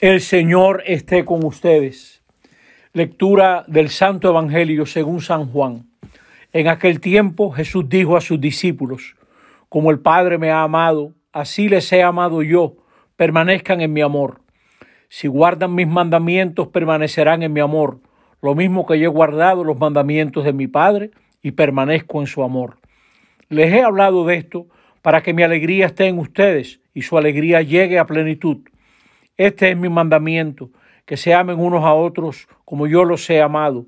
El Señor esté con ustedes. Lectura del Santo Evangelio según San Juan. En aquel tiempo Jesús dijo a sus discípulos, como el Padre me ha amado, así les he amado yo, permanezcan en mi amor. Si guardan mis mandamientos, permanecerán en mi amor, lo mismo que yo he guardado los mandamientos de mi Padre y permanezco en su amor. Les he hablado de esto para que mi alegría esté en ustedes y su alegría llegue a plenitud. Este es mi mandamiento, que se amen unos a otros como yo los he amado.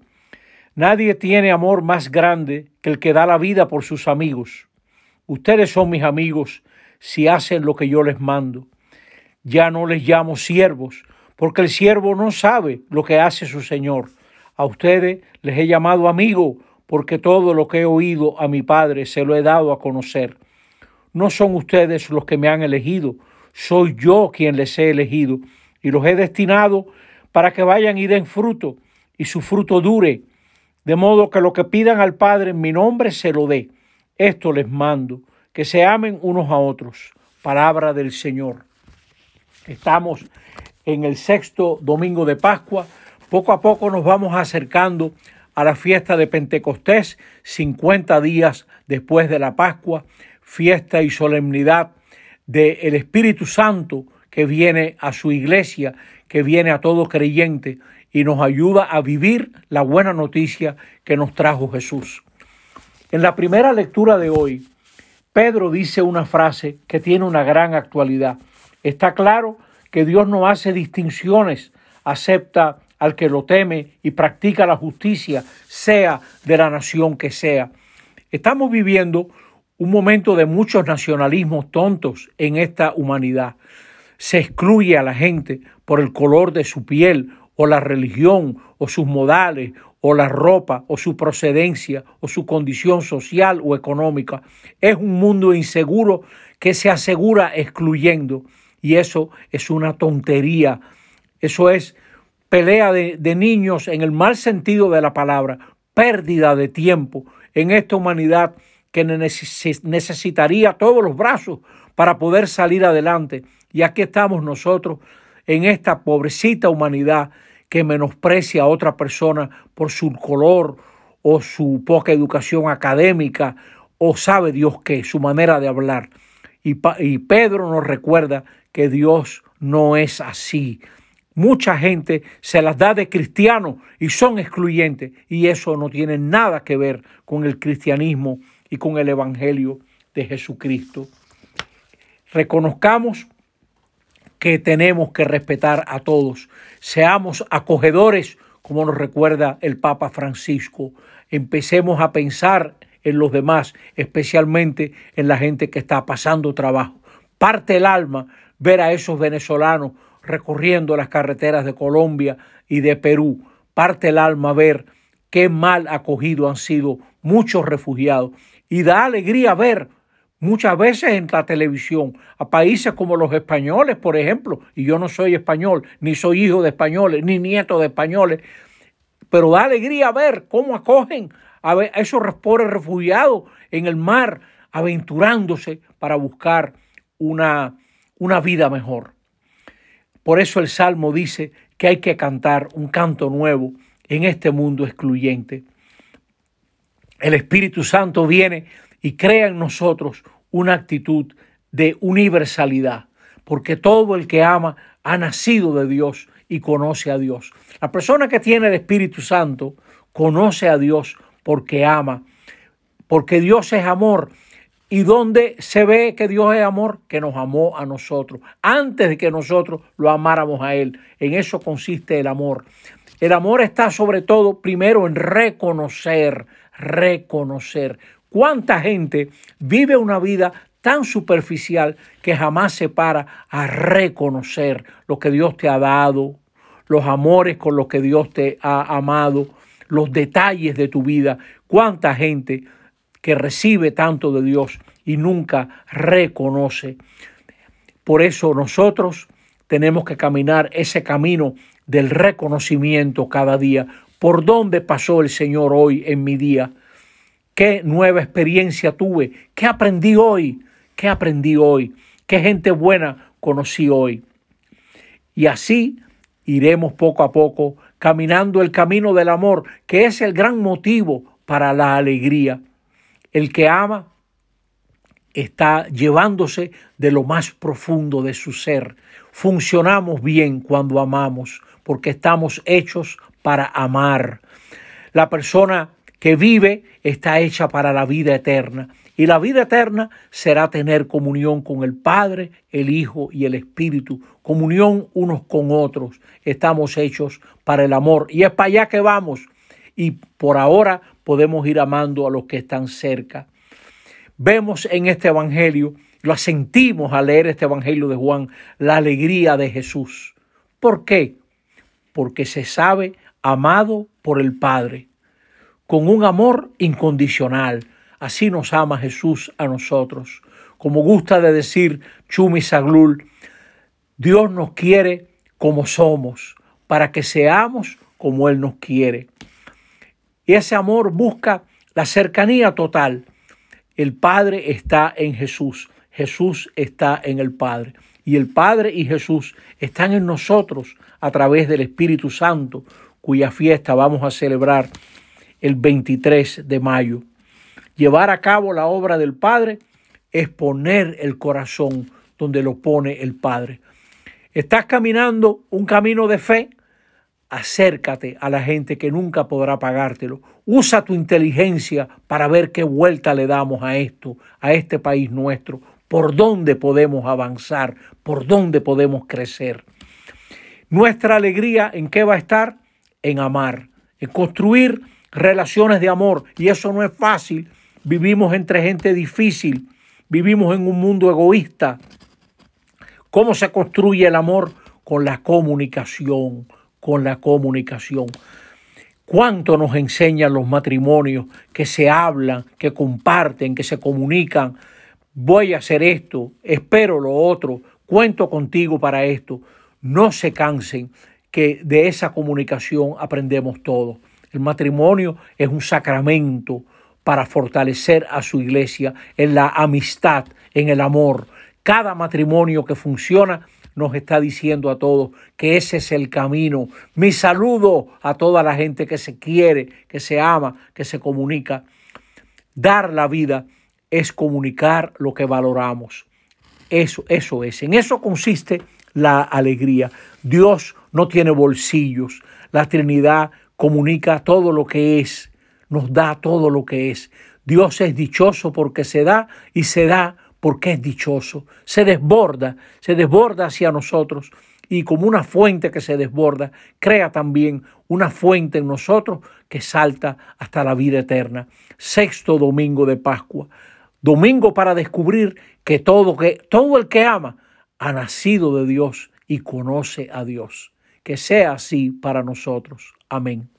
Nadie tiene amor más grande que el que da la vida por sus amigos. Ustedes son mis amigos si hacen lo que yo les mando. Ya no les llamo siervos, porque el siervo no sabe lo que hace su Señor. A ustedes les he llamado amigo, porque todo lo que he oído a mi Padre se lo he dado a conocer. No son ustedes los que me han elegido, soy yo quien les he elegido y los he destinado para que vayan y den fruto y su fruto dure, de modo que lo que pidan al Padre en mi nombre se lo dé. Esto les mando, que se amen unos a otros. Palabra del Señor. Estamos en el sexto domingo de Pascua. Poco a poco nos vamos acercando a la fiesta de Pentecostés, 50 días después de la Pascua, fiesta y solemnidad del Espíritu Santo que viene a su iglesia, que viene a todo creyente y nos ayuda a vivir la buena noticia que nos trajo Jesús. En la primera lectura de hoy, Pedro dice una frase que tiene una gran actualidad. Está claro que Dios no hace distinciones, acepta al que lo teme y practica la justicia, sea de la nación que sea. Estamos viviendo un momento de muchos nacionalismos tontos en esta humanidad. Se excluye a la gente por el color de su piel o la religión o sus modales o la ropa o su procedencia o su condición social o económica. Es un mundo inseguro que se asegura excluyendo y eso es una tontería. Eso es pelea de, de niños en el mal sentido de la palabra, pérdida de tiempo en esta humanidad que necesitaría todos los brazos para poder salir adelante. Y aquí estamos nosotros en esta pobrecita humanidad que menosprecia a otra persona por su color o su poca educación académica o sabe Dios qué, su manera de hablar. Y, Pedro nos recuerda que Dios no es así. Mucha gente se las da de cristiano y son excluyentes y eso no tiene nada que ver con el cristianismo y con el Evangelio de Jesucristo. Reconozcamos que tenemos que respetar a todos. Seamos acogedores, como nos recuerda el Papa Francisco. Empecemos a pensar en los demás, especialmente en la gente que está pasando trabajo. Parte el alma ver a esos venezolanos recorriendo las carreteras de Colombia y de Perú. Parte el alma ver qué mal acogido han sido muchos refugiados y da alegría ver muchas veces en la televisión a países como los españoles, por ejemplo, y yo no soy español, ni soy hijo de españoles, ni nieto de españoles, pero da alegría ver cómo acogen a esos pobres refugiados en el mar, aventurándose para buscar una, una vida mejor. Por eso el Salmo dice que hay que cantar un canto nuevo en este mundo excluyente el Espíritu Santo viene y crea en nosotros una actitud de universalidad, porque todo el que ama ha nacido de Dios y conoce a Dios. La persona que tiene el Espíritu Santo conoce a Dios porque ama, porque Dios es amor. ¿Y dónde se ve que Dios es amor? Que nos amó a nosotros, antes de que nosotros lo amáramos a Él. En eso consiste el amor. El amor está sobre todo primero en reconocer reconocer. ¿Cuánta gente vive una vida tan superficial que jamás se para a reconocer lo que Dios te ha dado, los amores con los que Dios te ha amado, los detalles de tu vida? ¿Cuánta gente que recibe tanto de Dios y nunca reconoce? Por eso nosotros tenemos que caminar ese camino del reconocimiento cada día, por dónde pasó el Señor hoy en mi día, qué nueva experiencia tuve, qué aprendí hoy, qué aprendí hoy, qué gente buena conocí hoy. Y así iremos poco a poco caminando el camino del amor, que es el gran motivo para la alegría. El que ama está llevándose de lo más profundo de su ser. Funcionamos bien cuando amamos, porque estamos hechos para amar. La persona que vive está hecha para la vida eterna. Y la vida eterna será tener comunión con el Padre, el Hijo y el Espíritu, comunión unos con otros. Estamos hechos para el amor y es para allá que vamos. Y por ahora podemos ir amando a los que están cerca. Vemos en este Evangelio, lo sentimos al leer este Evangelio de Juan, la alegría de Jesús. ¿Por qué? Porque se sabe amado por el Padre, con un amor incondicional Así nos ama Jesús a nosotros. Como gusta de decir Chumi Saglul, Dios nos quiere como somos, para que seamos como Él nos quiere. Y ese amor busca la cercanía total. El Padre está en Jesús, Jesús está en el Padre. Y el Padre y Jesús están en nosotros a través del Espíritu Santo, cuya fiesta vamos a celebrar el 23 de mayo. Llevar a cabo la obra del Padre es poner el corazón donde lo pone el Padre. Estás caminando un camino de fe, acércate a la gente que nunca podrá pagártelo. Usa tu inteligencia para ver qué vuelta le damos a esto, a este país nuestro, por dónde podemos avanzar, por dónde podemos crecer. Nuestra alegría en qué va a estar? En amar, en construir relaciones de amor. Y eso no es fácil Vivimos entre gente difícil, vivimos en un mundo egoísta. ¿Cómo se construye el amor? Con la comunicación, con la comunicación. ¿Cuánto nos enseñan los matrimonios que se hablan, que comparten, que se comunican? Voy a hacer esto, espero lo otro, cuento contigo para esto. No se cansen que de esa comunicación aprendemos todo. El matrimonio es un sacramento, para fortalecer a su iglesia en la amistad, en el amor. Cada matrimonio que funciona nos está diciendo a todos que ese es el camino. Mi saludo a toda la gente que se quiere, que se ama, que se comunica. Dar la vida es comunicar lo que valoramos. Eso, eso es. En eso consiste la alegría. Dios no tiene bolsillos. La Trinidad comunica todo lo que es nos da todo lo que es. Dios es dichoso porque se da y se da porque es dichoso. Se desborda, se desborda hacia nosotros y como una fuente que se desborda, crea también una fuente en nosotros que salta hasta la vida eterna. Sexto domingo de Pascua. Domingo para descubrir que todo, que todo el que ama ha nacido de Dios y conoce a Dios. Que sea así para nosotros. Amén.